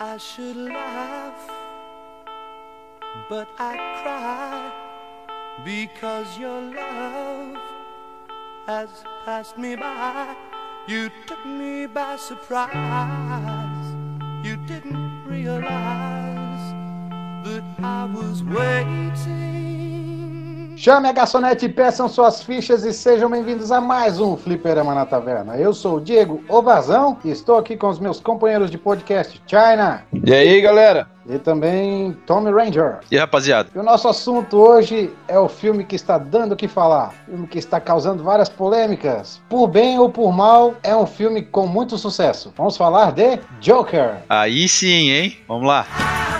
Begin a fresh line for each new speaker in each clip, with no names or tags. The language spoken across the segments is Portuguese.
I should laugh, but I cry because your love has passed me by. You took me by surprise. You didn't realize that I was waiting.
Chame a garçonete peçam suas fichas e sejam bem-vindos a mais um Fliperama na Taverna. Eu sou o Diego Ovazão e estou aqui com os meus companheiros de podcast, China
E aí, galera?
e também Tommy Ranger.
E aí, rapaziada?
E o nosso assunto hoje é o filme que está dando o que falar, filme que está causando várias polêmicas. Por bem ou por mal, é um filme com muito sucesso. Vamos falar de Joker.
Aí sim, hein? Vamos lá.
Everything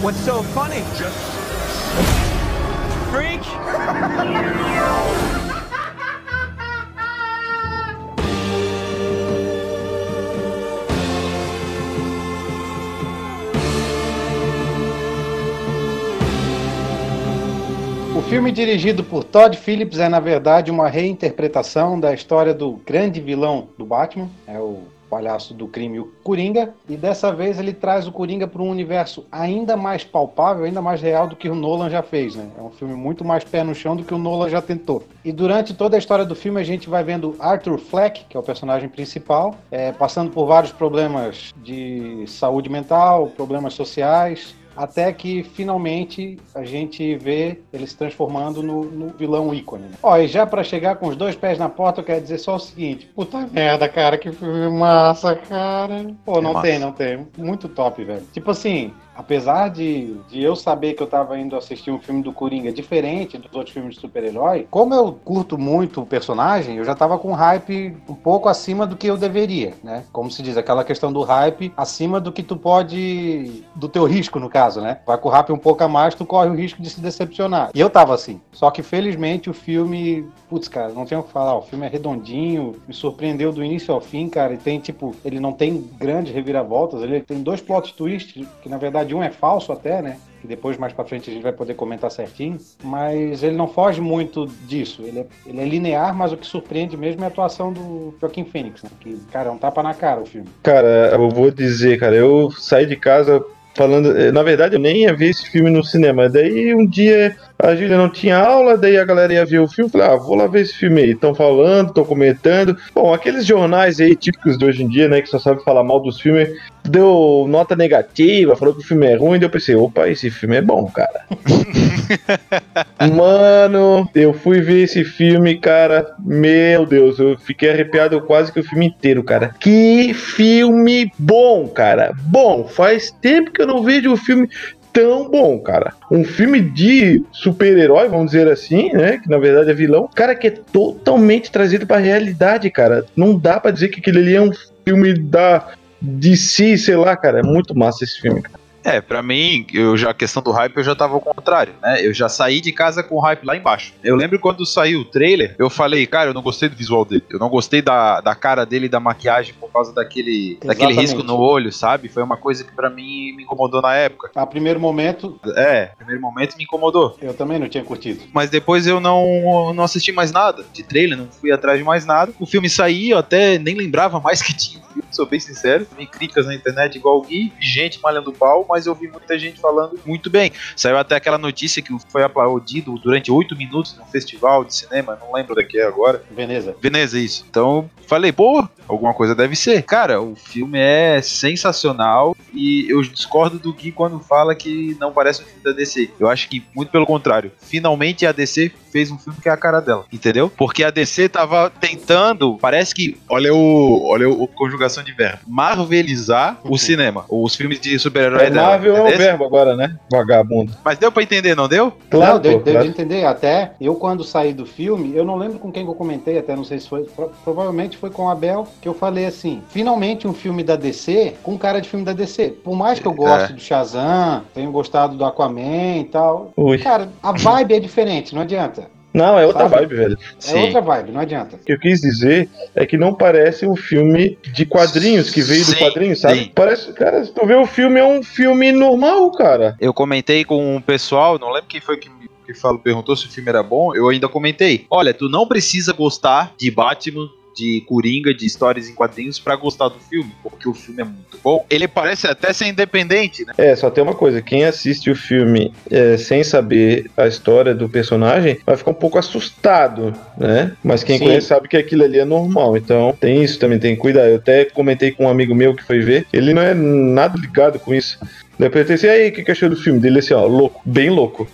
What's so funny? Freak?
O filme dirigido por Todd Phillips é, na verdade, uma reinterpretação da história do grande vilão do Batman, é o palhaço do crime, o Coringa, e dessa vez ele traz o Coringa para um universo ainda mais palpável, ainda mais real do que o Nolan já fez, né? É um filme muito mais pé no chão do que o Nolan já tentou. E durante toda a história do filme a gente vai vendo Arthur Fleck, que é o personagem principal, é, passando por vários problemas de saúde mental, problemas sociais, até que finalmente a gente vê ele se transformando no, no vilão ícone. Ó, e já pra chegar com os dois pés na porta, eu quero dizer só o seguinte: puta merda, cara, que filme massa, cara. Pô, não
massa.
tem, não tem. Muito top, velho. Tipo assim. Apesar de, de eu saber que eu tava indo assistir um filme do Coringa diferente dos outros filmes de super-herói, como eu curto muito o personagem, eu já tava com hype um pouco acima do que eu deveria, né? Como se diz, aquela questão do hype acima do que tu pode. do teu risco, no caso, né? Vai com o hype um pouco a mais, tu corre o risco de se decepcionar. E eu tava assim. Só que felizmente o filme. Putz, cara, não tenho o que falar. O filme é redondinho, me surpreendeu do início ao fim, cara. E tem, tipo, ele não tem grandes reviravoltas, ele tem dois plot twists, que na verdade um é falso até, né? Que depois, mais pra frente, a gente vai poder comentar certinho. Mas ele não foge muito disso. Ele é, ele é linear, mas o que surpreende mesmo é a atuação do Joaquim Phoenix, né? Que, cara, é um tapa na cara o filme.
Cara, eu vou dizer, cara, eu saí de casa falando. eh, Na verdade, eu nem ia ver esse filme no cinema. Daí um dia a Júlia não tinha aula, daí a galera ia ver o filme. Falei, ah, vou lá ver esse filme aí. Estão falando, estão comentando. Bom, aqueles jornais aí típicos de hoje em dia, né, que só sabem falar mal dos filmes, deu nota negativa, falou que o filme é ruim. Daí eu pensei, opa, esse filme é bom, cara. Mano, eu fui ver esse filme, cara. Meu Deus, eu fiquei arrepiado quase que o filme inteiro, cara. Que filme bom, cara. Bom, faz tempo que eu não vejo um filme tão bom, cara. Um filme de super-herói, vamos dizer assim, né? Que na verdade é vilão. Cara, que é totalmente trazido pra realidade, cara. Não dá pra dizer que aquele ali é um filme da DC, sei lá, cara. É muito massa esse filme, cara.
É, pra mim, eu já a questão do hype eu já tava ao contrário, né? Eu já saí de casa com o hype lá embaixo. Eu lembro quando saiu o trailer, eu falei, cara, eu não gostei do visual dele. Eu não gostei da, da cara dele da maquiagem por causa daquele, daquele
Exatamente.
risco no olho, sabe? Foi uma coisa que pra mim me incomodou na época.
A primeiro momento,
É, primeiro momento me incomodou.
eu também não tinha curtido.
Mas depois eu não, não assisti mais nada de trailer, não fui atrás de mais nada. O filme saiu, eu até nem lembrava mais que tinha sou bem sincero. Vi críticas na internet igual o Gui, vi gente malhando pau, mas eu vi muita gente falando muito bem. Saiu até aquela notícia que foi aplaudido durante oito minutos num festival de cinema, não lembro daqui agora.
Veneza.
Veneza, isso. Então, falei, pô, alguma coisa deve ser. Cara, o filme é sensacional e eu discordo do Gui quando fala que não parece um filme da DC. Eu acho que, muito pelo contrário, finalmente a DC fez um filme que é a cara dela, entendeu? Porque a DC tava tentando, parece que, olha o, olha o, conjugação de verbo, marvelizar o cinema, os filmes de super-herói dela.
Marvel é o
entendeu?
verbo agora, né? Vagabundo.
Mas deu pra entender, não deu?
não, deu, deu
claro.
de entender. Até eu, quando saí do filme, eu não lembro com quem que eu comentei, até não sei se foi. pro- provavelmente foi com a Abel, que eu falei assim: finalmente um filme da DC com cara de filme da DC. Por mais que eu goste
É.
do Shazam, tenho gostado do Aquaman e tal.
Ui.
Cara, a vibe é diferente, não adianta.
Não, é outra
Sabe?
vibe, velho.
É outra vibe, não adianta.
O que eu quis dizer é que não parece um filme de quadrinhos que veio do
Sim,
quadrinho, sabe?
sim.
Parece, cara, se tu vê o filme, é um filme normal, cara.
Eu comentei com um pessoal, não lembro quem foi que me que falou, perguntou se o filme era bom, eu ainda comentei. Olha, tu não precisa gostar de Batman, de Coringa, de histórias em quadrinhos pra gostar do filme, porque o filme é muito bom. Ele parece até ser independente, né?
É, só tem uma coisa, quem assiste o filme é, sem saber a história do personagem vai ficar um pouco assustado, né? Mas quem
Sim.
conhece sabe que aquilo ali é normal, então tem isso também, tem que cuidar. Eu até comentei com um amigo meu que foi ver, ele não é nada ligado com isso. Daí eu perguntei assim, e aí, o que, que achou do filme? Dele assim, ó, louco, bem louco.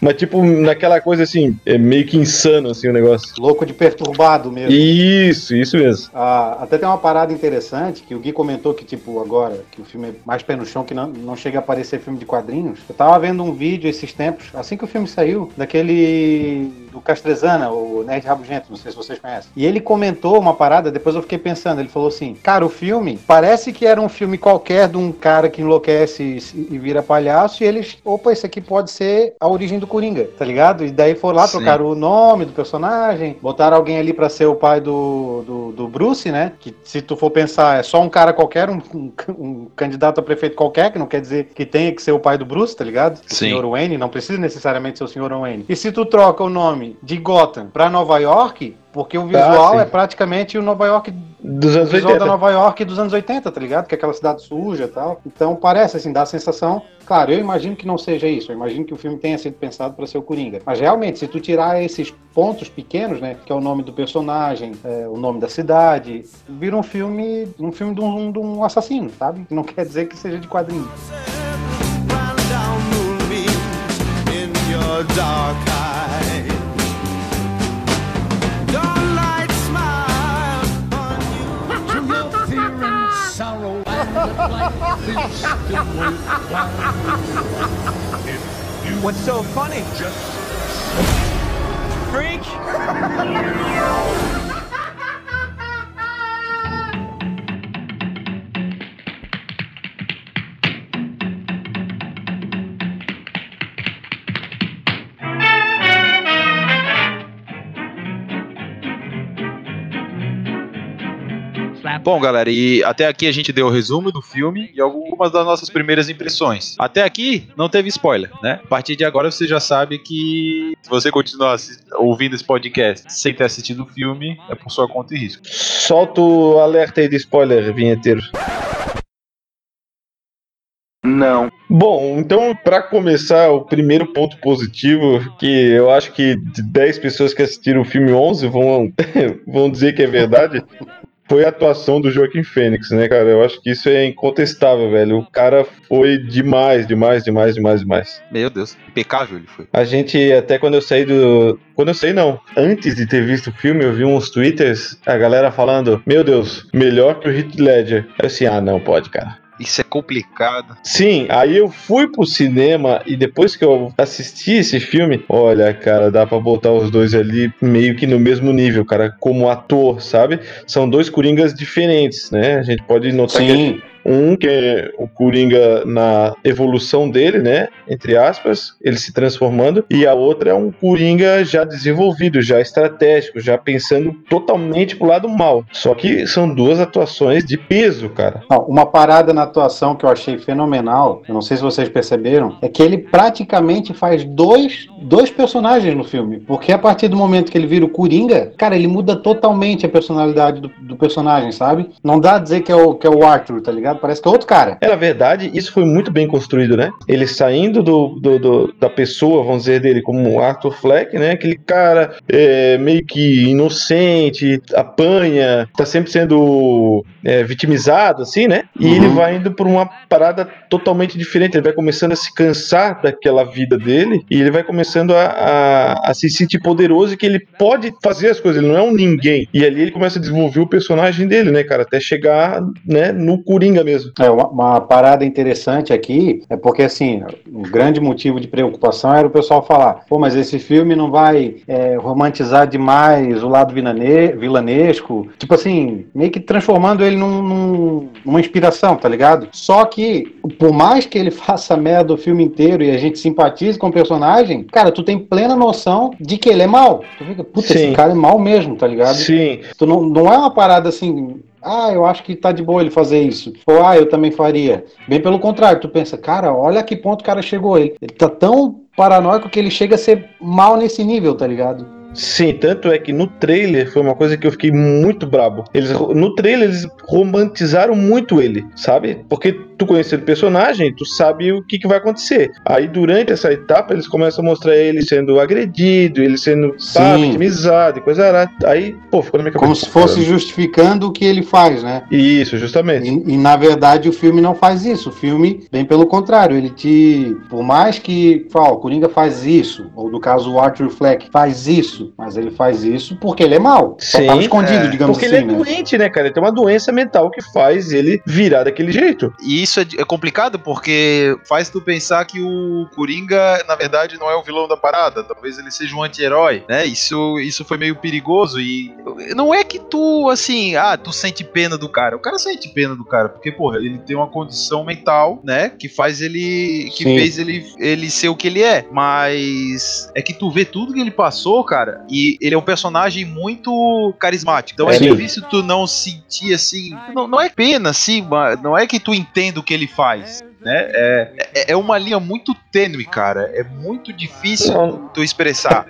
Mas tipo, naquela coisa assim, é meio que insano assim o negócio.
Louco de perturbado mesmo.
Isso, isso mesmo.
Ah, até tem uma parada interessante que o Gui comentou que, tipo, agora, que o filme é mais pé no chão, que não, não chega a aparecer filme de quadrinhos. Eu tava vendo um vídeo esses tempos, assim que o filme saiu, daquele do Castrezana, o Nerd Rabugento, não sei se vocês conhecem. E ele comentou uma parada, depois eu fiquei pensando, ele falou assim, cara, o filme parece que era um filme qualquer de um cara que enlouquece e, e vira palhaço, e eles, opa, esse aqui pode ser a origem do Coringa, tá ligado? E daí foram lá,
Sim.
trocaram o nome do personagem, botaram alguém ali pra ser o pai do, do, do Bruce, né? Que se tu for pensar, é só um cara qualquer, um, um- um candidato a prefeito qualquer, que não quer dizer que tenha que ser o pai do Bruce, tá ligado? O
Sim.
senhor Wayne, não precisa necessariamente ser o senhor Wayne. E se tu troca o nome de Gotham pra Nova York, porque o visual
sim.
é praticamente o Nova York
Dos anos
visual
80.
da Nova York dos anos 80, tá ligado? Que é aquela cidade suja e tal. Então parece, assim, dá a sensação. Claro, eu imagino que não seja isso. Eu imagino que o filme tenha sido pensado para ser o Coringa. Mas realmente, se tu tirar esses pontos pequenos, né? Que é o nome do personagem, é, o nome da cidade, vira um filme, um filme de um, de um assassino, sabe? Não quer dizer que seja de quadrinho.
Dark eyes.
What's so funny?
just
Freak?
Bom, galera, e até aqui a gente deu o resumo do filme e algumas das nossas primeiras impressões. Até aqui não teve spoiler, né? A partir de agora você já sabe que se você continuar ouvindo esse podcast sem ter assistido o filme, é por sua conta e risco.
Solta o alerta aí de spoiler, vinheteiro.
Não.
Bom, então, pra começar, o primeiro ponto positivo, que eu acho que de 10 pessoas que assistiram o filme 11 vão, vão dizer que é verdade, foi a atuação do Joaquim Fênix, né, cara? Eu acho que isso é incontestável, velho. O cara foi demais, demais, demais, demais, demais.
Meu Deus, impecável ele foi.
A gente, até quando eu saí do. Quando eu saí, não. Antes de ter visto o filme, eu vi uns twitters, a galera falando: Meu Deus, melhor que o Heath Ledger. Eu assim, ah, não pode, cara.
Isso é complicado.
Sim, aí eu fui pro cinema e depois que eu assisti esse filme, olha, cara, dá pra botar os dois ali meio que no mesmo nível, cara, como ator, sabe? São dois coringas diferentes, né? A gente pode notar que
Sim,
um que é o Coringa na evolução dele, né? Entre aspas, ele se transformando, e a outra é um Coringa já desenvolvido, já estratégico, já pensando totalmente pro lado mal. Só que são duas atuações de peso, cara.
Uma parada na atuação que eu achei fenomenal, eu não sei se vocês perceberam, é que ele praticamente faz dois, dois personagens no filme. Porque a partir do momento que ele vira o Coringa, cara, ele muda totalmente a personalidade do, do personagem, sabe? Não dá a dizer que é, o, que é o Arthur, tá ligado? Parece que é outro cara.
É, na verdade, isso foi muito bem construído, né? Ele saindo do, do- do- da pessoa, vamos dizer, dele como Arthur Fleck, né? Aquele cara é, meio que inocente, apanha, tá sempre sendo é, vitimizado, assim, né? E
Uhum.
ele vai indo por uma parada totalmente diferente. Ele vai começando a se cansar daquela vida dele e ele vai começando a, a, a se sentir poderoso e que ele pode fazer as coisas, ele não é um ninguém. E ali ele começa a desenvolver o personagem dele, né, cara? Até chegar né, no Coringa Mesmo.
É, uma, uma parada interessante aqui é porque, assim, um grande motivo de preocupação era o pessoal falar: pô, mas esse filme não vai é, romantizar demais o lado vilane- vilanesco. Tipo assim, meio que transformando ele num, num- numa inspiração, tá ligado? Só que, por mais que ele faça merda o filme inteiro e a gente simpatize com o personagem, cara, tu tem plena noção de que ele é mal. Tu fica, puta,
Sim.
esse cara é mal mesmo, tá ligado?
Sim,
Tu não, não é uma parada assim, ah, eu acho que tá de boa ele fazer isso. Ou, ah, eu também faria. Bem pelo contrário, tu pensa, cara, olha a que ponto o cara chegou. Ele, ele tá tão paranoico que ele chega a ser mal nesse nível, tá ligado?
Sim, tanto é que no trailer foi uma coisa que eu fiquei muito brabo. Eles no trailer eles romantizaram muito ele, sabe? Porque tu conhecendo o personagem, tu sabe o que, que vai acontecer. Aí durante essa etapa eles começam a mostrar ele sendo agredido, ele sendo pá, vitimizado e coisa arada. Aí, pô, ficou na minha cabeça.
Como se fosse justificando o que ele faz, né?
Isso, justamente.
E, e, na verdade o filme não faz isso. O filme, bem pelo contrário, ele te. Por mais que. Ó, o Coringa faz isso, ou no caso o Arthur Fleck faz isso, mas ele faz isso porque ele é mal. Só
Sim,
tava escondido,
é.
digamos
Porque
assim,
ele é
né?
doente, né, cara? Ele tem uma doença mental que faz ele virar daquele jeito.
E isso é, é complicado porque faz tu pensar que o Coringa, na verdade, não é o vilão da parada. Talvez ele seja um anti-herói, né? Isso, isso foi meio perigoso. E não é que tu, assim, ah, tu sente pena do cara. O cara sente pena do cara, porque, porra, ele tem uma condição mental, né? Que faz ele. que
Sim.
fez ele, ele ser o que ele é. Mas é que tu vê tudo que ele passou, cara, e ele é um personagem muito carismático. Então é,
É,
difícil tu não sentir assim. Não, não é pena, assim, mas não é que tu entenda o que ele faz. Né? É, é- é uma linha muito tênue, cara. É muito difícil
Não.
tu expressar.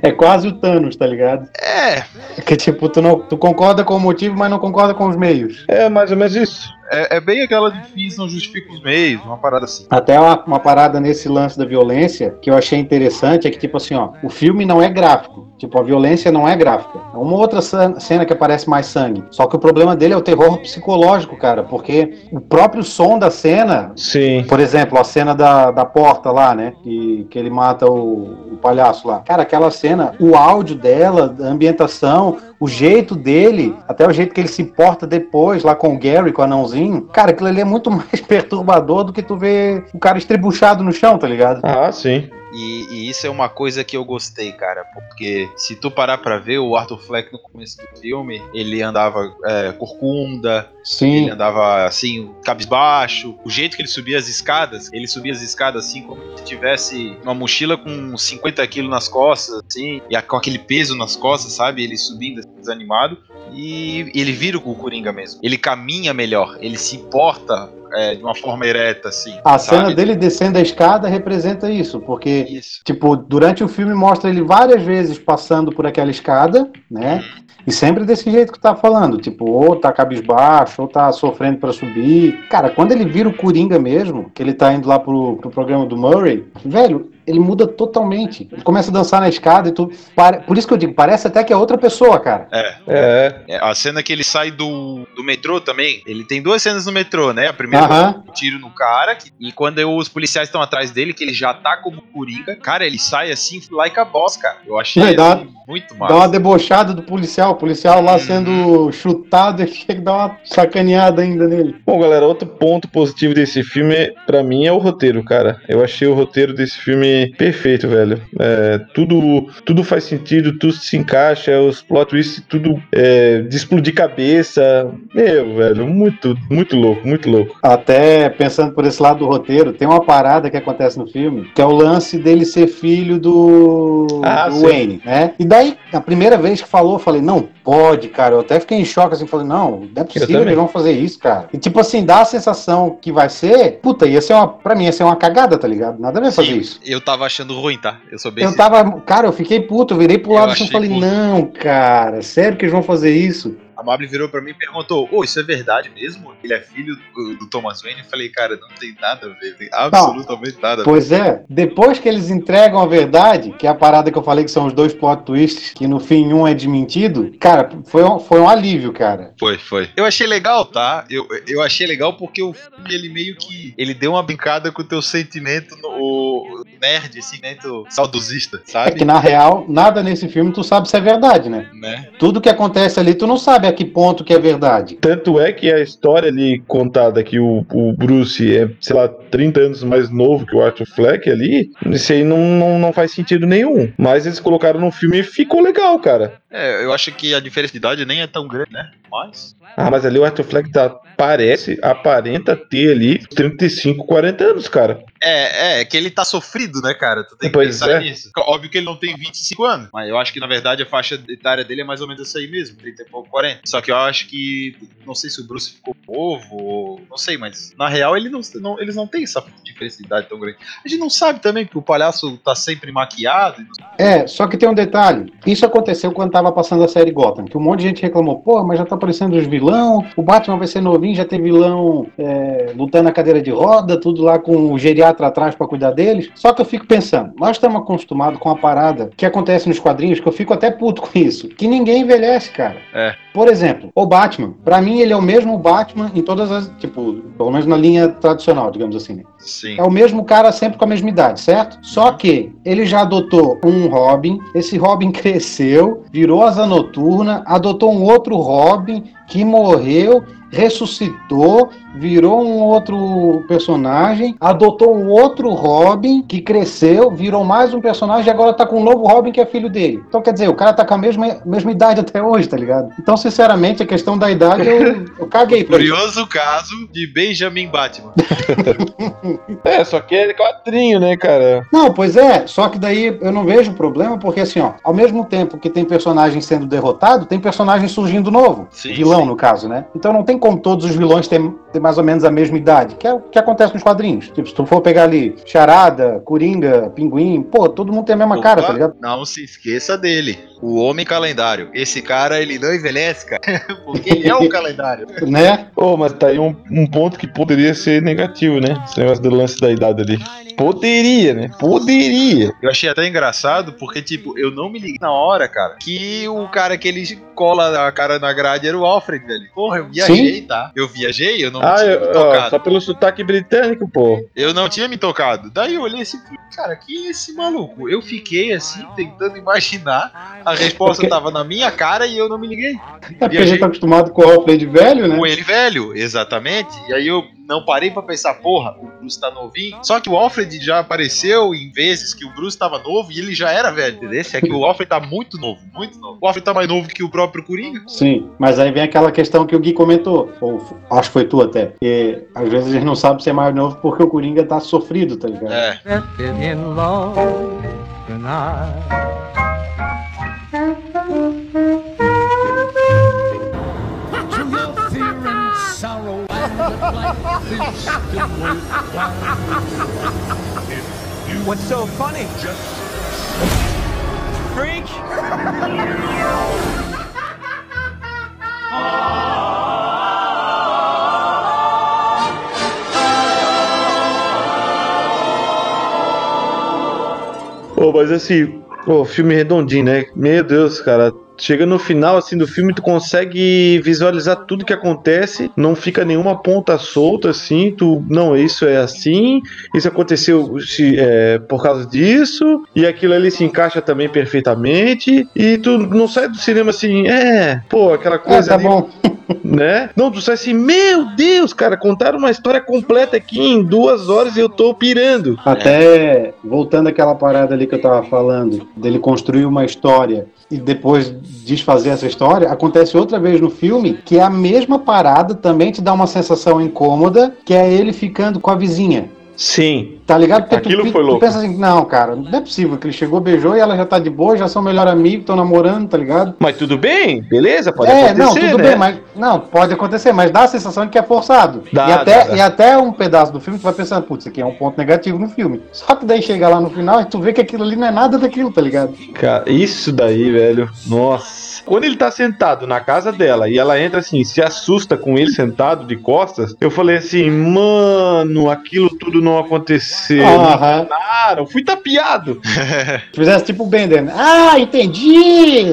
É quase o Thanos, tá ligado?
É,
Que tipo, tu, não, tu concorda com o motivo, mas não concorda com os meios.
É mais ou menos isso.
É, é bem aquela de fins não justifica os meios, uma parada assim.
Até uma, uma parada nesse lance da violência que eu achei interessante é que, tipo assim, ó, o filme não é gráfico. Tipo, a violência não é gráfica. É uma outra cena que aparece mais sangue. Só que o problema dele é o terror psicológico, cara, porque o próprio som da cena.
Sim.
Por exemplo, a cena da, da porta lá, né? Que, que ele mata o, o palhaço lá. Cara, aquela cena, o áudio dela, a ambientação, o jeito dele, até o jeito que ele se porta depois lá com o Gary, com o anãozinho. Cara, aquilo ali é muito mais perturbador do que tu ver o cara estrebuchado no chão, tá ligado?
Ah, sim.
E, e isso é uma coisa que eu gostei, cara, porque se tu parar pra ver, o Arthur Fleck no começo do filme, ele andava é, corcunda, ele
Sim.
andava assim, cabisbaixo. O jeito que ele subia as escadas, ele subia as escadas assim, como se tivesse uma mochila com 50 quilos nas costas, assim, e a- com aquele peso nas costas, sabe? Ele subindo assim, desanimado. E ele vira o Coringa mesmo. Ele caminha melhor, ele se porta é, de uma forma ereta, assim.
A
sabe?
cena dele descendo a escada representa isso, porque
Isso.
Tipo, durante o filme mostra ele várias vezes passando por aquela escada, né? E sempre desse jeito que tá falando, tipo, ou tá cabisbaixo, ou tá sofrendo pra subir. Cara, quando ele vira o Coringa mesmo, que ele tá indo lá pro, pro programa do Murray, velho, ele muda totalmente. Ele começa a dançar na escada e tudo. Pare- Por isso que eu digo, parece até que é outra pessoa, cara.
É,
É.
É, a cena que ele sai do, do metrô também, ele tem duas cenas no metrô, né? A primeira
Aham.
um tiro no cara, que- e quando os policiais estão atrás dele, que ele já tá como Coringa, cara, ele sai assim, like a boss, cara. Eu achei
e dá-
assim, muito
Dá
massa.
uma debochada do policial, o policial lá
Uhum.
sendo chutado e chega dar uma sacaneada ainda nele.
Bom, galera, outro ponto positivo desse filme, pra mim, é o roteiro, cara. Eu achei o roteiro desse filme perfeito, velho. É, tudo, tudo faz sentido, tudo se encaixa, os plot twists, tudo é, de explodir cabeça. Meu, velho, muito, muito louco, muito louco.
Até pensando por esse lado do roteiro, tem uma parada que acontece no filme, que é o lance dele ser filho do,
Ah,
do. Wayne, né? E daí, a primeira vez que falou, eu falei, não pode, cara. Eu até fiquei em choque assim, falei, não, não é possível eles vão fazer isso, cara. E tipo assim, dá a sensação que vai ser, puta, ia ser uma, pra mim ia ser uma cagada, tá ligado? Nada a ver fazer isso.
Eu tava achando ruim, tá? Eu sou bem
Eu
sincero.
tava, cara, eu fiquei puto, eu virei pro lado e falei,
puto.
não, cara, sério que eles vão fazer isso?
A Mabel virou pra mim e perguntou: Ô, isso é verdade mesmo? Ele é filho do, do Thomas Wayne? Eu falei, cara, não tem nada a ver, tem absolutamente nada a ver.
Pois é, depois que eles entregam a verdade, que é a parada que eu falei que são os dois plot twists, que no fim um é desmentido, cara, foi um, foi um alívio, cara.
Foi, foi. Eu achei legal, tá? Eu, eu achei legal porque o filme, ele meio que. Ele deu uma brincada com o teu sentimento no, nerd, esse sentimento saudosista,
É
sabe?
que na real, nada nesse filme tu sabe se é verdade, né?
Né?
Tudo que acontece ali, tu não sabe a que ponto que é verdade.
Tanto é que a história ali contada que o, o Bruce é, sei lá, 30 anos mais novo que o Arthur Fleck ali, isso aí não, não, não faz sentido nenhum. Mas eles colocaram no filme e ficou legal, cara.
É, eu acho que a diferença de idade nem é tão grande, né? Mas.
Ah, mas ali o Arthur Fleck tá, parece, aparenta ter ali 35, 40 anos, cara.
É, é, que ele tá sofrido, né, cara? Tu tem que
Pois
pensar
é.
nisso. Óbvio que ele não tem 25 anos, mas eu acho que na verdade a faixa etária dele é mais ou menos essa aí mesmo, 30 e pouco, 40. Só que eu acho que. Não sei se o Bruce ficou novo, ou. Não sei, mas na real ele não, não- eles não têm essa diferença de idade tão grande. A gente não sabe também, porque o palhaço tá sempre maquiado. e
É, só que tem um detalhe. Isso aconteceu quando tava passando a série Gotham, que um monte de gente reclamou, pô, mas já tá aparecendo os vilão, o Batman vai ser novinho, já tem vilão é, lutando na cadeira de roda, tudo lá com o geriatra atrás pra cuidar deles. Só que eu fico pensando, nós estamos acostumados com a parada que acontece nos quadrinhos, que eu fico até puto com isso, que ninguém envelhece, cara.
É.
Por exemplo, o Batman, pra mim ele é o mesmo Batman em todas as, tipo, pelo menos na linha tradicional, digamos assim, né?
Sim.
É o mesmo cara sempre com a mesma idade, certo? Só que ele já adotou um Robin, esse Robin cresceu, virou asa noturna, adotou um outro Robin que morreu, ressuscitou, virou um outro personagem, adotou um outro Robin que cresceu, virou mais um personagem e agora tá com um novo Robin que é filho dele. Então quer dizer, o cara tá com a mesma, mesma idade até hoje, tá ligado? Então, sinceramente, a questão da idade eu, eu caguei isso.
Curioso caso de Benjamin Batman.
É, só que é quadrinho, né, cara?
Não, pois é, só que daí eu não vejo problema, porque assim, ó, ao mesmo tempo que tem personagem sendo derrotado, tem personagem surgindo novo.
Sim,
vilão,
sim.
no caso, né? Então não tem como todos os vilões terem, ter mais ou menos a mesma idade, que é o que acontece nos quadrinhos. Tipo, se tu for pegar ali Charada, Coringa, Pinguim, pô, todo mundo tem a mesma cara,
Opa,
tá ligado?
Não se esqueça dele. O Homem Calendário. Esse cara, ele não envelhece, cara. Porque ele é um calendário.
Né?
Ô, mas tá aí um, um ponto que poderia ser negativo, né? Esse negócio do lance da idade ali. Poderia, né? Poderia.
Eu achei até engraçado, porque, tipo, eu não me liguei na hora, cara, que o cara que ele cola a cara na grade era o Alfred, velho. Porra, eu viajei, tá? Eu viajei, eu não
Ah,
tinha
eu-
me
ó,
tocado.
só pelo sotaque britânico, pô.
Eu não tinha me tocado. Daí eu olhei assim, falei, cara, quem é esse maluco? Eu fiquei assim, tentando imaginar. A resposta
Porque-
tava na minha cara e eu não me liguei.
É porque a
Viajei.
gente tá acostumado com o Alfred velho, né?
Com ele velho, exatamente. E aí eu não parei pra pensar, porra, o Bruce tá novinho. Só que o Alfred já apareceu em vezes que o Bruce tava novo e ele já era velho. Entendeu? É que o Alfred tá muito novo, muito novo. O Alfred tá mais novo que o próprio Coringa.
Sim, mas aí vem aquela questão que o Gui comentou, ou acho que foi tu até, que às vezes a gente não sabe se é mais novo porque o Coringa tá sofrido, tá ligado?
É.
In love tonight.
What's so funny? Freak!
Ô, mas assim, pô, filme redondinho, né? Meu Deus, cara. Chega no final assim do filme, tu consegue visualizar tudo que acontece, não fica nenhuma ponta solta assim, tu não, isso é assim, isso aconteceu se, é, por causa disso, e aquilo ali se encaixa também perfeitamente, e tu não sai do cinema assim, é, pô, aquela
É,
coisa
tá
ali,
bom.
né? Não, tu sai assim, meu Deus, cara, contaram uma história completa aqui em duas horas e eu tô pirando.
Até voltando àquela parada ali que eu tava falando, dele construir uma história e depois desfazer essa história, acontece outra vez no filme que é a mesma parada, também te dá uma sensação incômoda, que é ele ficando com a vizinha.
Sim,
Tá ligado? Porque
Aquilo
tu,
foi
tu
louco.
pensa assim, não, cara, não é possível que ele chegou, beijou e ela já tá de boa, já são melhor amigo, estão namorando, tá ligado?
mas tudo bem, beleza, pode
é,
acontecer,
não, tudo
né?
bem, mas não, pode acontecer, mas dá a sensação de que é forçado.
Dá,
e, até,
dá, dá.
e até um pedaço do filme tu vai pensando, putz, isso aqui é um ponto negativo no filme. Só que daí chega lá no final e tu vê que aquilo ali não é nada daquilo, tá ligado?
Cara, isso daí, velho. Nossa. Quando ele tá sentado na casa dela e ela entra assim, se assusta com ele sentado de costas, eu falei assim, mano, aquilo tudo não aconteceu.
Aham.
Claro, fui tapeado.
Fizesse tipo o Bender. né? Ah, entendi!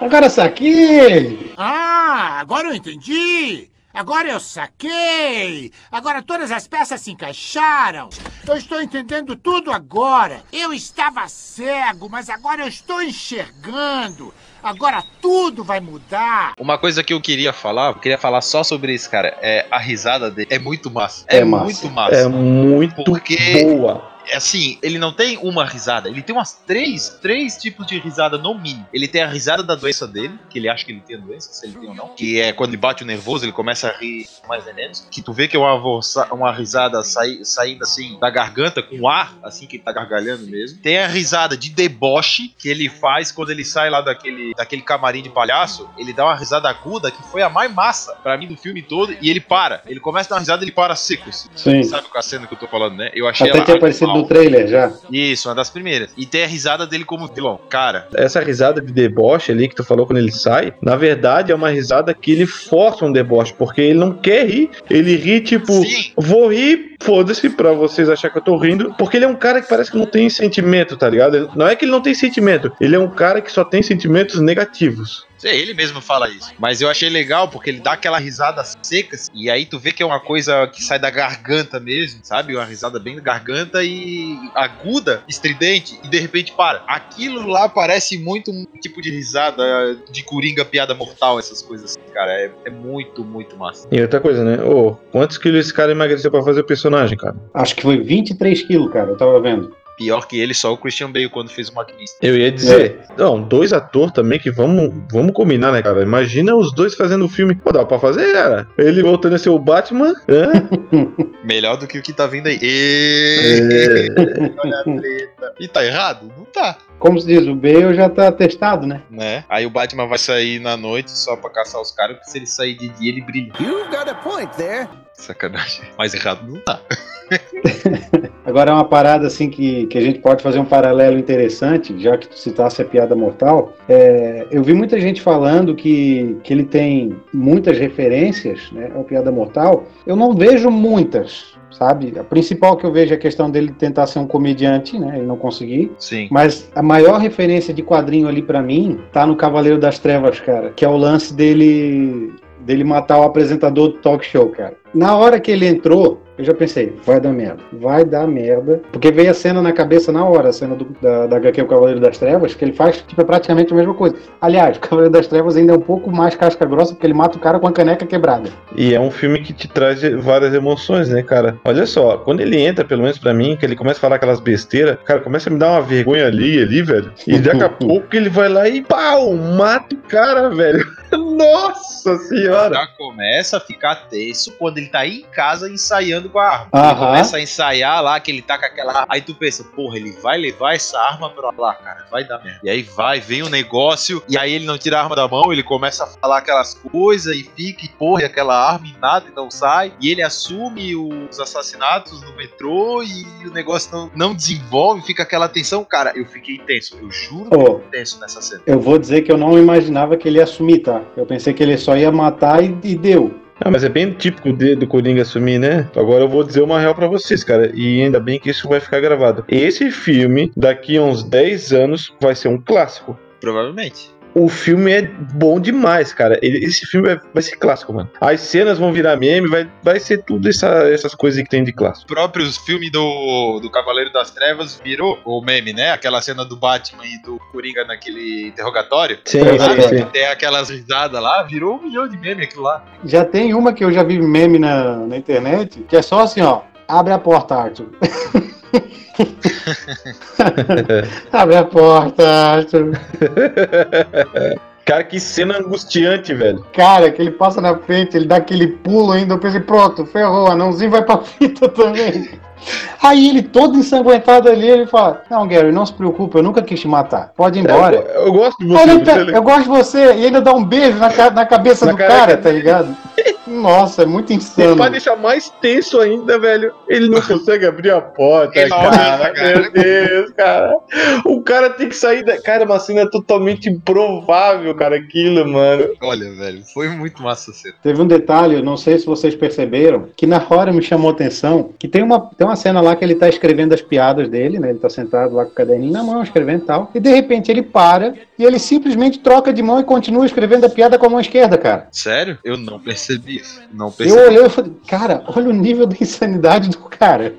Agora saquei!
Ah, agora eu entendi! Agora eu saquei! Agora todas as peças se encaixaram! Eu estou entendendo tudo agora! Eu estava cego, mas agora eu estou enxergando! Agora tudo vai mudar!
Uma coisa que eu queria falar, eu queria falar só sobre isso, cara, é a risada dele. É muito massa.
É
É,
massa.
muito massa.
É muito
Porque-
boa.
É assim, ele não tem uma risada, ele tem umas três, três tipos de risada no mínimo. Ele tem a risada da doença dele, que ele acha que ele tem a doença, se ele tem ou não. Que é quando ele bate o nervoso, ele começa a rir mais ou menos. Que tu vê que é uma, uma risada sai- saindo assim da garganta, com ar, assim que ele tá gargalhando mesmo. Tem a risada de deboche, que ele faz quando ele sai lá daquele, daquele camarim de palhaço. Ele dá uma risada aguda, que foi a mais massa pra mim do filme todo, e ele para. Ele começa a dar uma risada e ele para seco. assim.
Sim.
Sabe qual é a cena que eu tô falando, né? Eu achei
Até
ela
aparecido no trailer já.
Isso, uma das primeiras. E tem a risada dele como vilão. Cara,
Essa risada de deboche ali que tu falou quando ele sai, na verdade é uma risada que ele força um deboche, porque ele não quer rir. Ele ri tipo,
sim,
vou rir, foda-se pra vocês acharem que eu tô rindo, porque ele é um cara que parece que não tem sentimento, tá ligado? Não é que ele não tem sentimento, ele é um cara que só tem sentimentos negativos.
Sei, ele mesmo fala isso. Mas eu achei legal porque ele dá aquela risada seca. assim, E aí tu vê que é uma coisa que sai da garganta mesmo, sabe? Uma risada bem da garganta e aguda, estridente, e de repente para. Aquilo lá parece muito um tipo de risada de coringa, piada mortal, essas coisas assim, cara. É, é muito, muito massa.
E outra coisa, né? Ô, quantos quilos esse cara emagreceu pra fazer o personagem, cara?
Acho que foi 23 quilos, cara. Eu tava vendo.
Pior que ele, só o Christian Bale quando fez o Maquinista.
Eu ia dizer, não, dois atores também que vamos, vamos combinar, né, cara? Imagina os dois fazendo o filme. Pô, dá pra fazer, cara. Ele voltando a ser o Batman. hã?
Melhor do que o que tá vindo aí.
É.
Olha a treta. E tá errado? Não tá.
Como se diz, o Bale já tá testado, né?
Né? Aí o Batman vai sair na noite só pra caçar os caras, porque se ele sair de dia, ele brilha.
You've got a point there.
Sacanagem. Mas errado não tá.
Agora é uma parada assim que, que a gente pode fazer um paralelo interessante, já que tu citasse a piada mortal. É, eu vi muita gente falando que, que ele tem muitas referências né, ao piada mortal. Eu não vejo muitas, sabe? A principal que eu vejo é a questão dele tentar ser um comediante, né? E não conseguir.
Sim.
Mas a maior referência de quadrinho ali pra mim tá no Cavaleiro das Trevas, cara, que é o lance dele dele matar o apresentador do talk show, cara. Na hora que ele entrou, eu já pensei, vai dar merda, vai dar merda, porque veio a cena na cabeça na hora, a cena do, da, da HQ O Cavaleiro das Trevas, que ele faz tipo, é praticamente a mesma coisa. Aliás, o Cavaleiro das Trevas ainda é um pouco mais casca grossa, porque ele mata o cara com a caneca quebrada.
E é um filme que te traz várias emoções, né, cara? Olha só, quando ele entra, pelo menos pra mim, que ele começa a falar aquelas besteiras, cara, começa a me dar uma vergonha ali, ali, velho. E daqui a pouco ele vai lá e pau, mata o cara, velho. Nossa senhora!
Já começa a ficar tenso quando ele tá aí em casa ensaiando com a arma.
Aham.
Ele começa a ensaiar lá, que ele tá com aquela. Aí tu pensa, porra, ele vai levar essa arma pra lá, cara. Vai dar merda. E aí vai, vem o negócio, e aí ele não tira a arma da mão, ele começa a falar aquelas coisas e fica, e porra, aquela arma e nada e não sai. E ele assume os assassinatos no metrô e o negócio não, não desenvolve, fica aquela tensão. Cara, eu fiquei tenso. Eu juro que eu fiquei tenso nessa cena.
eu vou dizer que eu não imaginava que ele ia assumir, tá? Eu pensei que ele só ia matar e, e deu.
Ah, mas é bem típico de- do Coringa assumir, né? Agora eu vou dizer uma real pra vocês, cara. E ainda bem que isso vai ficar gravado. Esse filme, daqui a uns 10 anos, vai ser um clássico.
Provavelmente.
O filme é bom demais, cara. Ele- esse filme vai, vai ser clássico, mano. As cenas vão virar meme, vai, vai ser tudo essa- essas coisas que tem de clássico.
O próprio filme do, do Cavaleiro das Trevas virou o meme, né? Aquela cena do Batman e do Coringa naquele interrogatório.
Sim,
sim,
sim, sim.
Tem aquelas risadas lá, virou um milhão de meme aquilo lá.
Já tem uma que eu já vi meme na, na internet, que é só assim, ó. Abre a porta, Arthur. Abre a porta, Arthur.
Cara, que cena angustiante, velho.
Cara, que ele passa na frente, ele dá aquele pulo ainda, eu pensei, pronto, ferrou, anãozinho vai pra fita também. Aí ele todo ensanguentado ali, ele fala, não, Gary, não se preocupe, eu nunca quis te matar. Pode ir embora.
Eu, eu gosto de você.
tá-
você-
eu gosto de você, e ainda dá um beijo na, na cabeça
Na
do
careca
cara, tá ligado? Nossa, é muito
E
insano.
pra deixar mais tenso ainda, velho, ele não consegue abrir a porta, cara.
cara.
Meu Deus, cara. O cara tem que sair da. Cara, uma cena totalmente improvável, cara, aquilo, mano.
Olha, velho, foi muito massa a cena.
Teve um detalhe, eu não sei se vocês perceberam, que na hora me chamou a atenção, que tem uma, tem uma cena lá que ele tá escrevendo as piadas dele, né? Ele tá sentado lá com o caderninho na mão, escrevendo e tal. E de repente ele para e ele simplesmente troca de mão e continua escrevendo a piada com a mão esquerda, cara.
Sério? Eu não percebi. isso. Não
Eu
percebi.
olhei e falei, cara, olha o nível da insanidade do cara.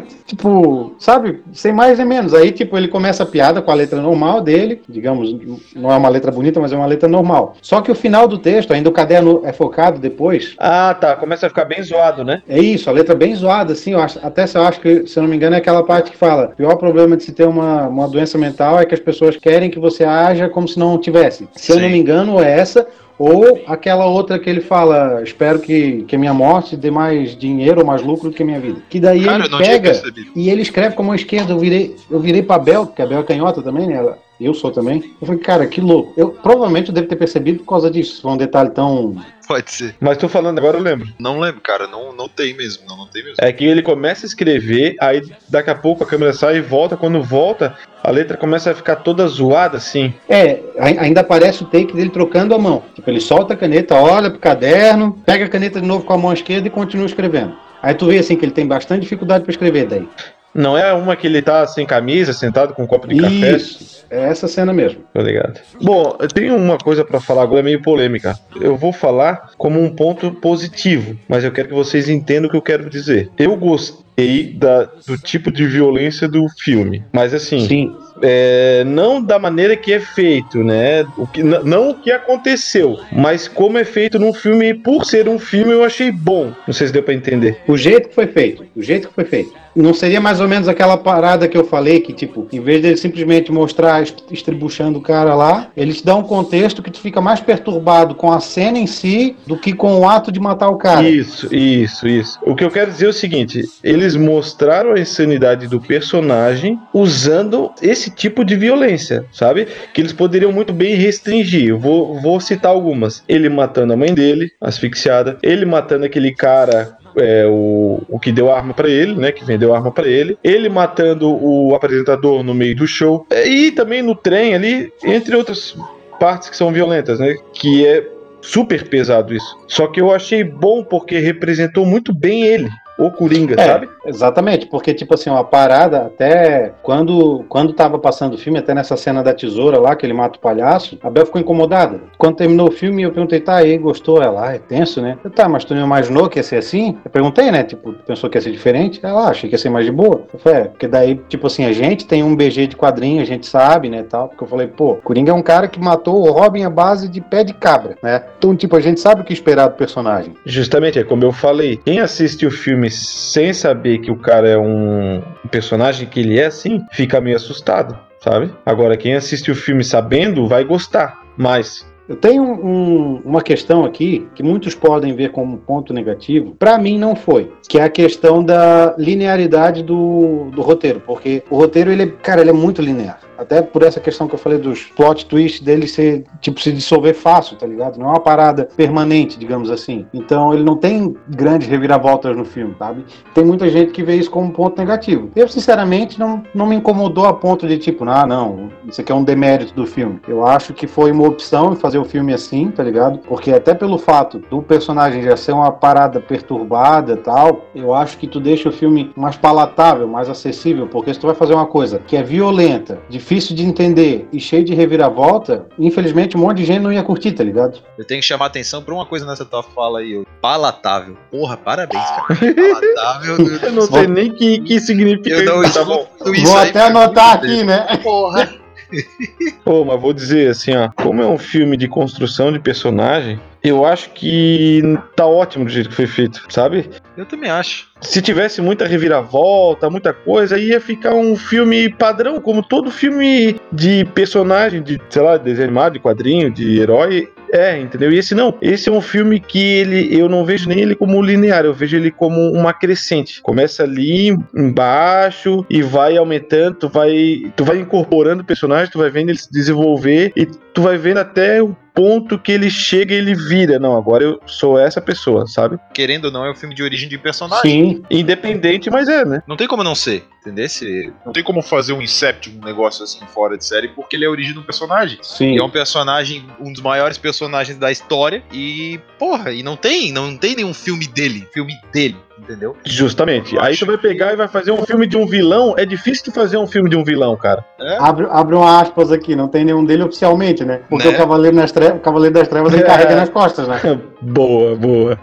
tipo, sabe, sem mais nem menos. Aí, tipo, ele começa a piada com a letra normal dele, digamos, não é uma letra bonita, mas é uma letra normal. Só que o final do texto, ainda o caderno é focado depois,
Ah, tá. Começa a ficar bem zoado, né?
é isso, a letra bem zoada, assim, eu acho, até se eu acho que, se eu não me engano, é aquela parte que fala: o pior problema de se ter uma, uma doença mental é que as pessoas querem que você haja como se não tivesse. Se eu não
Sim.
me engano, é essa. Ou aquela outra que ele fala, espero que, que a minha morte dê mais dinheiro ou mais lucro do que a minha vida. Que daí
Cara,
ele pega e ele escreve com a mão esquerda. Eu virei, eu virei pra Bel, porque a Bel é canhota também, né? Ela- Eu sou também. Eu falei, cara, que louco. Eu provavelmente eu devo ter percebido por causa disso. Foi um detalhe tão.
Pode ser.
Mas tô falando agora, eu lembro.
Não lembro, cara. Não, não tem mesmo. Não, não tem mesmo.
É que ele começa a escrever, aí daqui a pouco a câmera sai e volta. Quando volta, a letra começa a ficar toda zoada, assim.
É, ai- ainda aparece o take dele trocando a mão. Tipo, ele solta a caneta, olha pro caderno, pega a caneta de novo com a mão esquerda e continua escrevendo. Aí tu vê assim que ele tem bastante dificuldade para escrever daí.
Não é uma que ele tá sem camisa, sentado com um copo de café.
Isso, é essa cena mesmo.
Tô ligado. Bom, eu tenho uma coisa pra falar agora meio polêmica. Eu vou falar como um ponto positivo, mas eu quero que vocês entendam o que eu quero dizer. Eu gostei da- do tipo de violência do filme, mas assim,
Sim.
é, não da maneira que é feito, né? O que, não o que aconteceu, mas como é feito num filme. Por ser um filme, eu achei bom. Não sei se deu pra entender.
O jeito que foi feito, o jeito que foi feito. Não seria mais ou menos aquela parada que eu falei que, tipo, em vez dele simplesmente mostrar est- estribuchando o cara lá, ele te dá um contexto que tu fica mais perturbado com a cena em si do que com o ato de matar o cara.
Isso, isso, isso. O que eu quero dizer é o seguinte: eles mostraram a insanidade do personagem usando esse tipo de violência, sabe? Que eles poderiam muito bem restringir. Eu vou, vou citar algumas: ele matando a mãe dele, asfixiada, ele matando aquele cara. É, o, o que deu arma pra ele, né? Que vendeu arma pra ele. Ele matando o apresentador no meio do show. E também no trem ali, entre outras partes que são violentas, né? Que é super pesado isso. Só que eu achei bom porque representou muito bem ele, o Coringa,
É,
sabe?
exatamente, porque, tipo assim, uma parada, até quando, quando tava passando o filme, até nessa cena da tesoura lá, que ele mata o palhaço, a Bel ficou incomodada. Quando terminou o filme, eu perguntei, tá, aí, gostou? Ela, ah, é tenso, né? Eu, tá, mas tu não imaginou que ia ser assim? Eu perguntei, né, tipo, pensou que ia ser diferente? Ela, ah, achei que ia ser mais de boa. Eu falei, é, porque daí, tipo assim, a gente tem um BG de quadrinho, a gente sabe, né, tal, porque eu falei, pô, Coringa é um cara que matou o Robin à base de pé de cabra, né? Então, tipo, a gente sabe o que esperar do personagem.
Justamente, é como eu falei. Quem assiste o filme sem saber que o cara é um personagem que ele é assim, fica meio assustado, sabe? Agora, quem assiste o filme sabendo vai gostar mais.
Eu tenho um- uma questão aqui que muitos podem ver como ponto negativo. Pra mim não foi, que é a questão da linearidade do, do roteiro, porque o roteiro ele, é- cara, ele é muito linear. Até por essa questão que eu falei dos plot twists dele ser, tipo, se dissolver fácil, tá ligado? Não é uma parada permanente, digamos assim. Então ele não tem grandes reviravoltas no filme, sabe? Tem muita gente que vê isso como ponto negativo. Eu, sinceramente, não, não me incomodou a ponto de, tipo, ah, não, isso aqui é um demérito do filme. Eu acho que foi uma opção fazer o filme assim, tá ligado? Porque até pelo fato do personagem já ser uma parada perturbada tal, eu acho que tu deixa o filme mais palatável, mais acessível, porque se tu vai fazer uma coisa que é violenta, difícil de entender e cheio de reviravolta, infelizmente um monte de gente não ia curtir, tá ligado?
Eu tenho que chamar atenção pra uma coisa nessa tua fala aí. ô. Palatável. Porra, parabéns, cara. Palatável.
Eu não sei nem que, que significa
Eu não
isso, tá bom?
Vou
aí
até anotar aqui, né?
Porra.
Pô, mas vou dizer assim, ó, como é um filme de construção de personagem, eu acho que tá ótimo do jeito que foi feito, sabe?
Eu também acho.
Se tivesse muita reviravolta, muita coisa, ia ficar um filme padrão, como todo filme de personagem, de, sei lá, desenho animado, de quadrinho, de herói. É, entendeu? E esse não. Esse é um filme que ele, eu não vejo nem ele como linear, eu vejo ele como uma crescente. Começa ali embaixo e vai aumentando, tu vai, tu vai incorporando o personagem, tu vai vendo ele se desenvolver e tu vai vendo até o ponto que ele chega e ele vira. Não, agora eu sou essa pessoa, sabe?
Querendo ou não, é um filme de origem de personagem.
Sim,
Independente, mas é, né?
Não tem como não ser, entendeu? Se- Não tem como fazer um Inception, um negócio assim fora de série, porque ele é a origem do personagem.
sim.
E é um personagem, um dos maiores personagens da história. E, porra, e não tem, não tem nenhum filme dele. Filme dele, entendeu?
Justamente.
Eu
Aí tu vai pegar e vai fazer um filme de um vilão. É difícil tu fazer um filme de um vilão, cara.
Abre, abre uma aspas aqui, não tem nenhum dele oficialmente, né? Porque
Né?
o Cavaleiro, nas Trevas, o Cavaleiro das Trevas ele
É.
carrega nas costas, né?
boa, boa.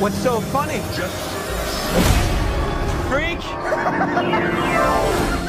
What's so funny?
just
Freak?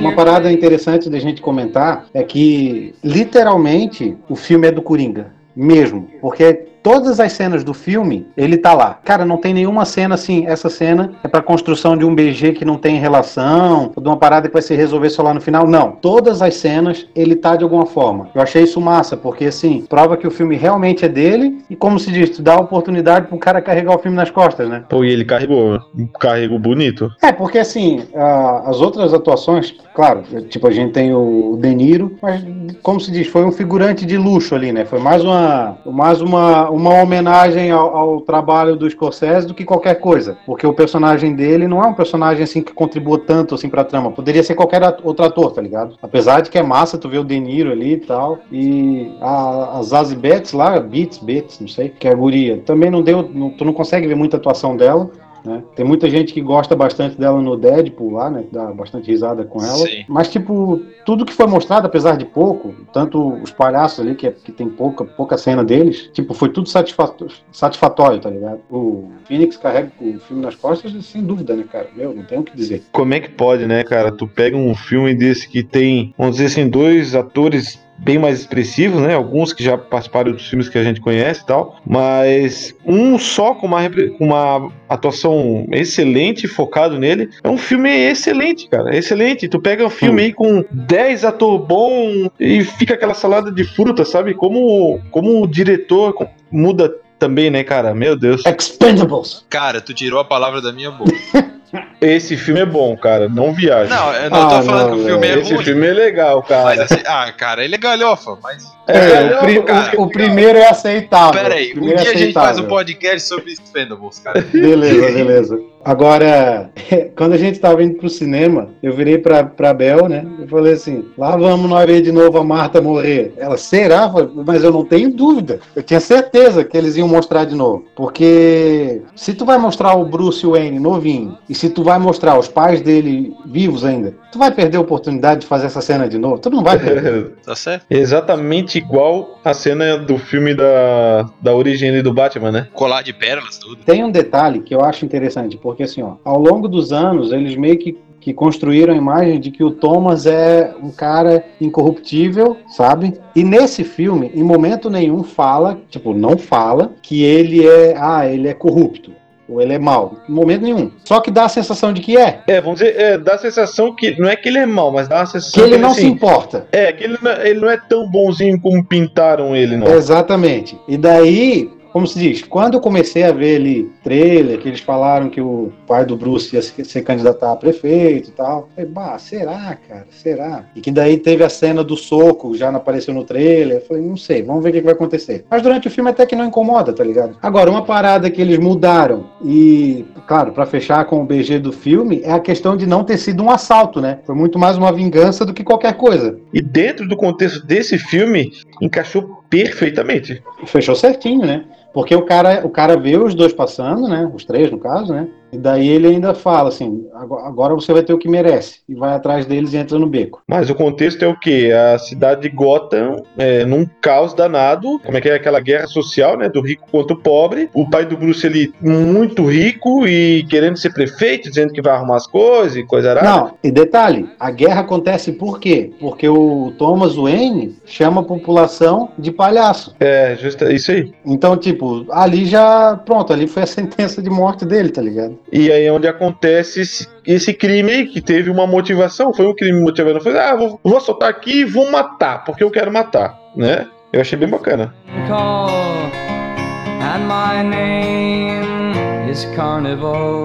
Uma parada interessante da gente comentar é que, literalmente, o filme é do Coringa. Mesmo. Porque todas as cenas do filme, ele tá lá. Cara, não tem nenhuma cena assim. Essa cena é pra construção de um BG que não tem relação, ou de uma parada que vai se resolver só lá no final. Não. Todas as cenas, ele tá de alguma forma. Eu achei isso massa, porque assim, prova que o filme realmente é dele. E como se diz, tu dá a oportunidade pro cara carregar o filme nas costas, né?
Pô, e ele carregou. Carregou bonito.
É, porque assim, a- as outras atuações, claro, tipo, a gente tem o De Niro, mas, como se diz, foi um figurante de luxo ali, né? Foi mais uma, mais uma, uma homenagem ao, ao trabalho do Scorsese do que qualquer coisa. Porque o personagem dele não é um personagem, assim, que contribua tanto, assim, pra trama. Poderia ser qualquer outro ator, tá ligado? Apesar de que é massa tu ver o De Niro ali e tal. E a, a Zazie Betts lá, Beats, Betts, não sei, que é a guria, também não deu, não- tu não consegue ver muita atuação dela. Né? Tem muita gente que gosta bastante dela no Deadpool lá, né? Dá bastante risada com ela.
Sim.
Mas, tipo, tudo que foi mostrado, apesar de pouco, tanto os palhaços ali, que, é- que tem pouca, pouca cena deles, tipo, foi tudo satisfatório, satisfatório, tá ligado? O Phoenix carrega o filme nas costas, sem dúvida, né, cara? Meu, não tem o que dizer.
Como é que pode, né, cara? Tu pega um filme desse que tem, vamos dizer assim, dois atores bem mais expressivos, né? Alguns que já participaram dos filmes que a gente conhece e tal, mas um só com uma, com uma atuação excelente, focado nele, é um filme excelente, cara, excelente. Tu pega um filme aí com 10 atores bons e fica aquela salada de fruta, sabe? Como, como o diretor muda também, né, cara? Meu Deus.
Expendables!
Cara, tu tirou a palavra da minha boca.
Esse filme é bom, cara. Não viaja.
Não, eu não tô
Ah,
falando
não,
que o filme é
Esse
ruim.
filme é legal, cara.
Mas assim, ah, cara, ele é galhofa, mas.
É,
não,
o, pri-
cara.
o- o primeiro é aceitável.
Pera aí,
O
um
primeiro
dia
é
a gente faz um podcast sobre Expendables, cara.
Beleza, beleza. Agora, quando a gente tava indo pro cinema, eu virei pra, pra Bel, né? Eu falei assim: lá vamos nós ver de novo a Marta morrer. Ela, será? Mas eu não tenho dúvida. Eu tinha certeza que eles iam mostrar de novo. Porque se tu vai mostrar o Bruce Wayne novinho, e se tu vai mostrar os pais dele vivos ainda, tu vai perder a oportunidade de fazer essa cena de novo? Tu não vai perder.
Tá certo?
Exatamente igual a cena do filme da, da origem do Batman, né?
Colar de pérolas, tudo.
Tem um detalhe que eu acho interessante, porque assim, ó, ao longo dos anos, eles meio que, que construíram a imagem de que o Thomas é um cara incorruptível, sabe? E nesse filme, em momento nenhum fala, tipo, não fala que ele é, ah, ele é corrupto. Ou ele é mau. Em momento nenhum. Só que dá a sensação de que é.
É, vamos dizer, é, dá a sensação que não é que ele é mau, mas dá a
Que
sensação
ele não
assim,
se importa.
É, que ele não é, ele não é tão bonzinho como pintaram ele, não.
Exatamente. E daí, como se diz, quando eu comecei a ver ali trailer, que eles falaram que o pai do Bruce ia se, se candidatar a prefeito e tal, eu falei, bah, será, cara? Será? E que daí teve a cena do soco, já não apareceu no trailer. Eu falei, não sei, vamos ver o que, que vai acontecer. Mas durante o filme até que não incomoda, tá ligado? Agora, uma parada que eles mudaram, e, claro, pra fechar com o BG do filme, é a questão de não ter sido um assalto, né? Foi muito mais uma vingança do que qualquer coisa.
E dentro do contexto desse filme, encaixou perfeitamente.
Fechou certinho, né? Porque o cara, o cara vê os dois passando, né? Os três, no caso, né? E daí ele ainda fala assim: "Agora- você vai ter o que merece. E vai atrás deles e entra no beco.
Mas o contexto é o quê? A cidade de Gotham é num caos danado. Como é que é aquela guerra social, né? Do rico contra o pobre. O pai do Bruce ele muito rico e querendo ser prefeito, dizendo que vai arrumar as coisas e coisa arada.
Não, e detalhe: a guerra acontece por quê? Porque o Thomas Wayne chama a população de palhaço.
É, justa, isso aí.
Então, tipo, ali já. Pronto, ali foi a sentença de morte dele, tá ligado?
E aí é onde acontece esse, esse crime aí, que teve uma motivação. Foi um crime motivado. Foi, ah, vou, vou soltar aqui e vou matar, porque eu quero matar, né? Eu achei bem bacana.
call, and my name is Carnival.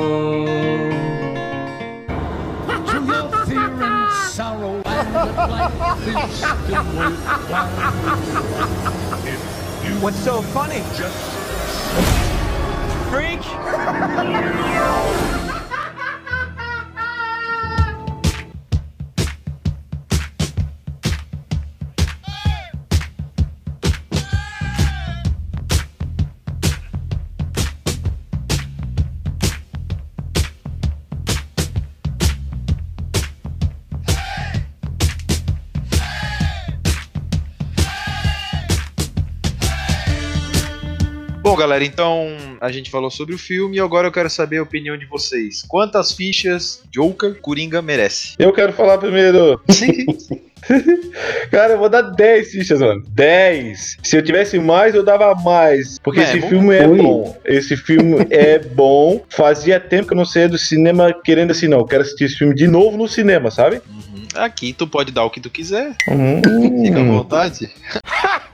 to your fear and sorrow
What's so funny?
just
Freak?
galera, então a gente falou sobre o filme e agora eu quero saber a opinião de vocês. Quantas fichas Joker Coringa merece?
Eu quero falar primeiro. Cara, eu vou dar 10 fichas, mano. 10. Se eu tivesse mais, eu dava mais. Porque
É,
esse filme é
Ui.
bom. Esse filme é bom. Fazia tempo que eu não saía do cinema querendo assim, não. Eu quero assistir esse filme de novo no cinema, sabe?
Uhum. Aqui tu pode dar o que tu quiser.
Hum.
Fica à vontade.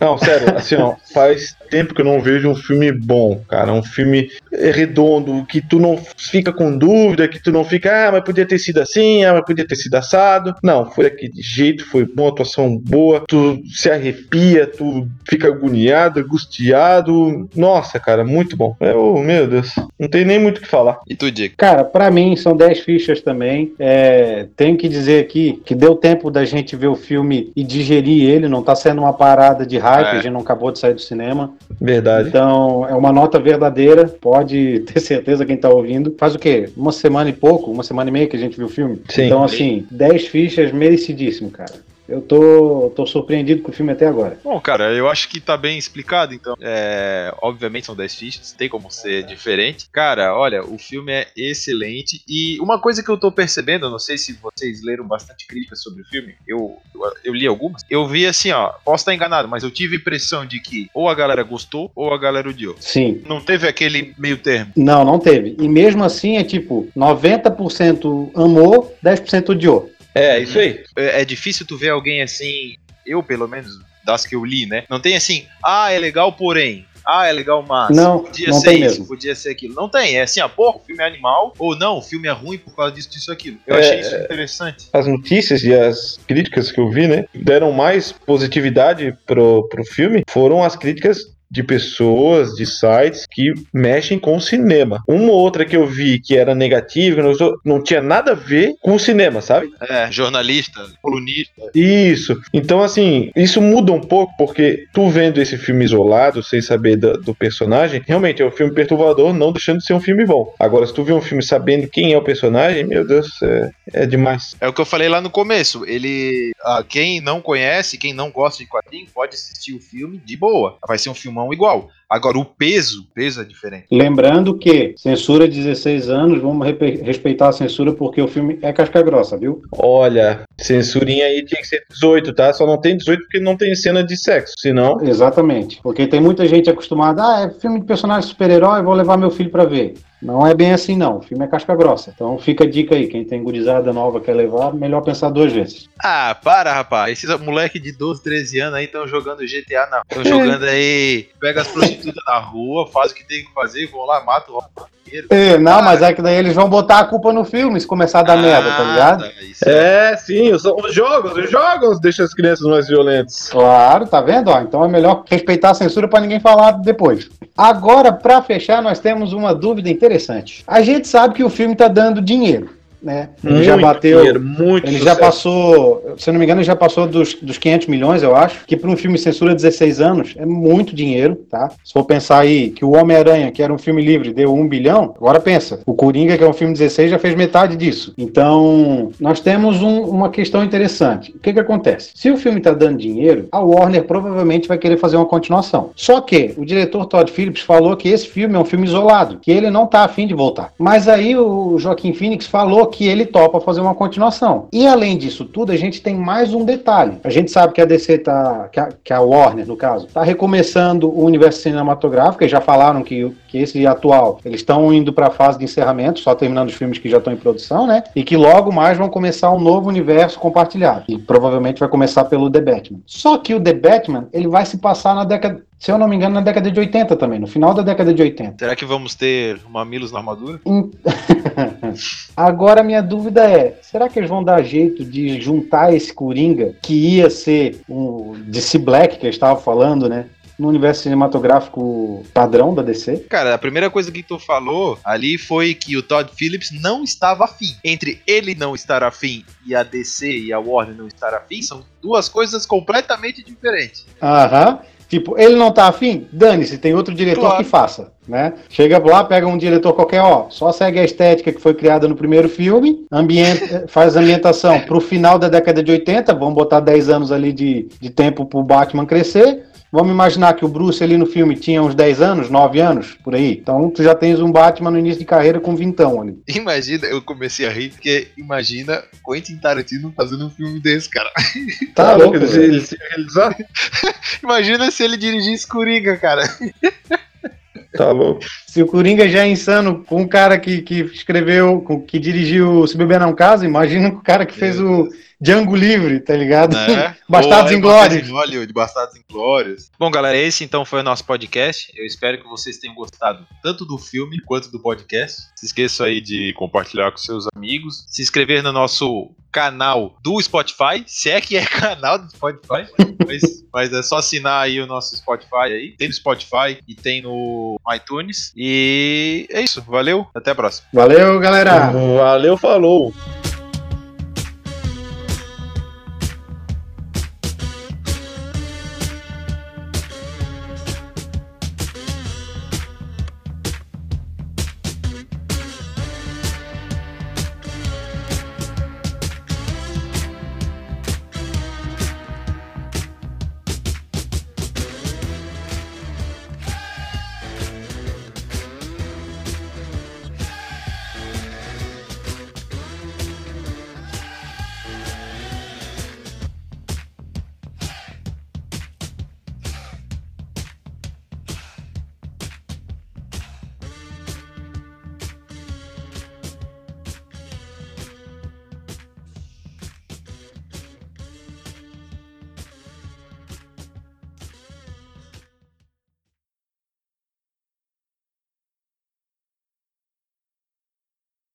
Não, sério, assim, ó, faz tempo que eu não vejo um filme bom, cara. Um filme redondo, que tu não fica com dúvida, que tu não fica, ah, mas podia ter sido assim, ah, mas podia ter sido assado. Não, foi daquele jeito, foi bom, atuação boa, tu se arrepia, tu fica agoniado, angustiado. Nossa, cara, muito bom. É, oh, meu Deus, não tem nem muito o que falar.
E tu, Diego?
Cara, pra mim são 10 fichas também. É, tenho que dizer aqui que deu tempo da gente ver o filme e digerir ele, não tá sendo uma parada de hype,
É.
a gente não acabou de sair do cinema.
Verdade.
Então, é uma nota verdadeira, pode ter certeza quem tá ouvindo. Faz o quê? Uma semana e pouco, uma semana e meia que a gente viu o filme.
Sim.
Então, assim, 10 fichas merecidíssimo, cara. Eu tô, tô surpreendido com o filme até agora.
Bom, cara, eu acho que tá bem explicado, então. É, obviamente são 10 fichas, tem como ser diferente. Cara, olha, o filme é excelente. E uma coisa que eu tô percebendo, eu não sei se vocês leram bastante críticas sobre o filme, eu, eu, eu li algumas. Eu vi assim, ó, posso estar enganado, mas eu tive a impressão de que ou a galera gostou ou a galera odiou.
Sim.
Não teve aquele meio termo.
Não, não teve. E mesmo assim é tipo, 90% amou, 10% odiou.
É, isso aí.
É, é difícil tu ver alguém assim, eu pelo menos, das que eu li, né? Não tem assim, ah, é legal, porém. Ah, é legal, mas.
Não,
podia
não
ser
tem
isso,
mesmo.
podia ser aquilo. Não tem, é assim, ah, pô, o filme é animal, ou não, o filme é ruim por causa disso, disso, aquilo. Eu
É,
achei isso interessante.
as notícias e as críticas que eu vi, né, deram mais positividade pro, pro filme foram as críticas de pessoas, de sites que mexem com o cinema. Uma ou outra que eu vi que era negativa, não, não tinha nada a ver com o cinema, sabe?
É, jornalista, colunista.
Isso. Então, assim, isso muda um pouco, porque tu vendo esse filme isolado, sem saber do, do personagem, realmente é um filme perturbador, não deixando de ser um filme bom. Agora, se tu vê um filme sabendo quem é o personagem, meu Deus, é, é demais.
É o que eu falei lá no começo. Ele. ah, quem não conhece, quem não gosta de quadrinho, pode assistir o filme de boa. Vai ser um filmão igual. Agora, o peso, o peso é diferente.
Lembrando que censura 16 anos, vamos respeitar a censura porque o filme é casca grossa, viu?
Olha, censurinha aí tinha que ser 18, tá? Só não tem 18 porque não tem cena de sexo, senão.
Exatamente. Porque tem muita gente acostumada, ah, é filme de personagem super-herói, vou levar meu filho pra ver. Não é bem assim, não. O filme é casca grossa. Então fica a dica aí. Quem tem gurizada nova quer levar, melhor pensar duas vezes.
Ah, para, rapaz. Esses moleque de 12, 13 anos aí estão jogando GTA na. Estão jogando aí. Pega as prostitutas na rua, faz o que tem que fazer, vão lá, mata o roteiro.
É, não, mas é que daí eles vão botar a culpa no filme se começar a dar merda, tá ligado?
Isso é.
É, sim, os, os jogos, os jogos deixam as crianças mais violentas.
Claro, tá vendo? Ó, então é melhor respeitar a censura pra ninguém falar depois. Agora, pra fechar, nós temos uma dúvida interessante. A gente sabe que o filme tá dando dinheiro, né? Ele já
Muito
bateu.
dinheiro, muito
Ele já
sucesso.
passou, se eu não me engano, ele já passou dos, dos 500 milhões, eu acho, que para um filme censura 16 anos é muito dinheiro, tá? Se for pensar aí que o Homem-Aranha, que era um filme livre, deu 1 bilhão, agora pensa, o Coringa, que é um filme 16, já fez metade disso. Então, nós temos um- uma questão interessante. O que que acontece? Se o filme está dando dinheiro, a Warner provavelmente vai querer fazer uma continuação. Só que o diretor Todd Phillips falou que esse filme é um filme isolado, que ele não tá afim de voltar. Mas aí o Joaquim Phoenix falou que ele topa fazer uma continuação. E além disso tudo, a gente tem mais um detalhe. A gente sabe que a DC tá, que a, que a Warner, no caso, tá recomeçando o universo cinematográfico, eles já falaram que, que esse atual, eles estão indo para a fase de encerramento, só terminando os filmes que já estão em produção, né? E que logo mais vão começar um novo universo compartilhado. E provavelmente vai começar pelo The Batman. Só que o The Batman, ele vai se passar na década, se eu não me engano, na década de 80 também, no final da década de 80.
Será que vamos ter mamilos na armadura?
Agora minha dúvida é: será que eles vão dar jeito de juntar esse Coringa, que ia ser um DC Black, que eu estava falando, né? No universo cinematográfico padrão da DC?
Cara, a primeira coisa que tu falou ali foi que o Todd Phillips não estava afim. Entre ele não estar afim e a DC e a Warner não estar afim, são duas coisas completamente diferentes.
Aham. Tipo, ele não tá afim? Dane-se, tem outro diretor
Claro.
que faça, né? Chega lá, pega um diretor qualquer, ó, só segue a estética que foi criada no primeiro filme, faz a ambientação pro final da década de 80, vamos botar 10 anos ali de, de tempo pro Batman crescer, Vamos imaginar que o Bruce ali no filme tinha uns 10 anos, 9 anos, por aí. Então tu já tens um Batman no início de carreira com vintão ali.
Imagina, eu comecei a rir, porque imagina Quentin Tarantino fazendo um filme desse, cara.
Tá louco,
ele, ele se realizar?
Imagina se ele dirigisse Coringa, cara.
Tá louco.
Se o Coringa já é insano com o cara que, que escreveu, com- que dirigiu Se Beber Não Casa, imagina com o cara que fez o Django Livre, tá ligado?
Né?
Bastardos
é,
Inglórios.
Bastardos Hollywood, Bastardos Inglórios. Bom, galera, esse então foi o nosso podcast. Eu espero que vocês tenham gostado tanto do filme quanto do podcast. Se esqueça aí de compartilhar com seus amigos, se inscrever no nosso canal do Spotify, se é que é canal do Spotify, mas, mas é só assinar aí o nosso Spotify aí. Tem no Spotify e tem no iTunes. E é isso, valeu, até a próxima.
Valeu, galera!
Valeu, falou.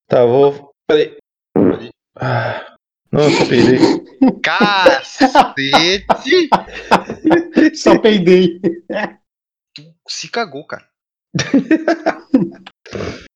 Tá, vou. Peraí. Ah, nossa, perdi.
Cacete!
Só peidei.
Se cagou, cara.